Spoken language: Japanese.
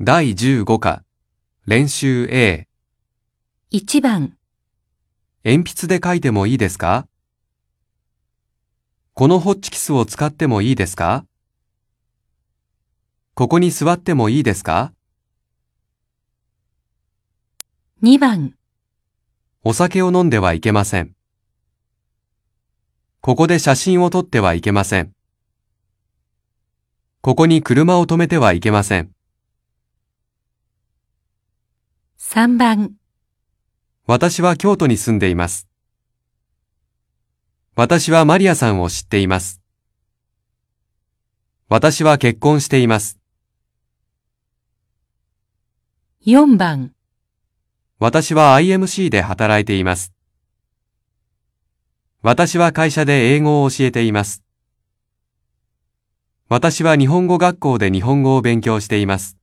第15課、練習 A、1番、鉛筆で書いてもいいですか？このホッチキスを使ってもいいですか？ここに座ってもいいですか？2番、お酒を飲んではいけません。ここで写真を撮ってはいけません。ここに車を止めてはいけません。3番、私は京都に住んでいます。私はマリアさんを知っています。私は結婚しています。4番、私は IMC で働いています。私は会社で英語を教えています。私は日本語学校で日本語を勉強しています。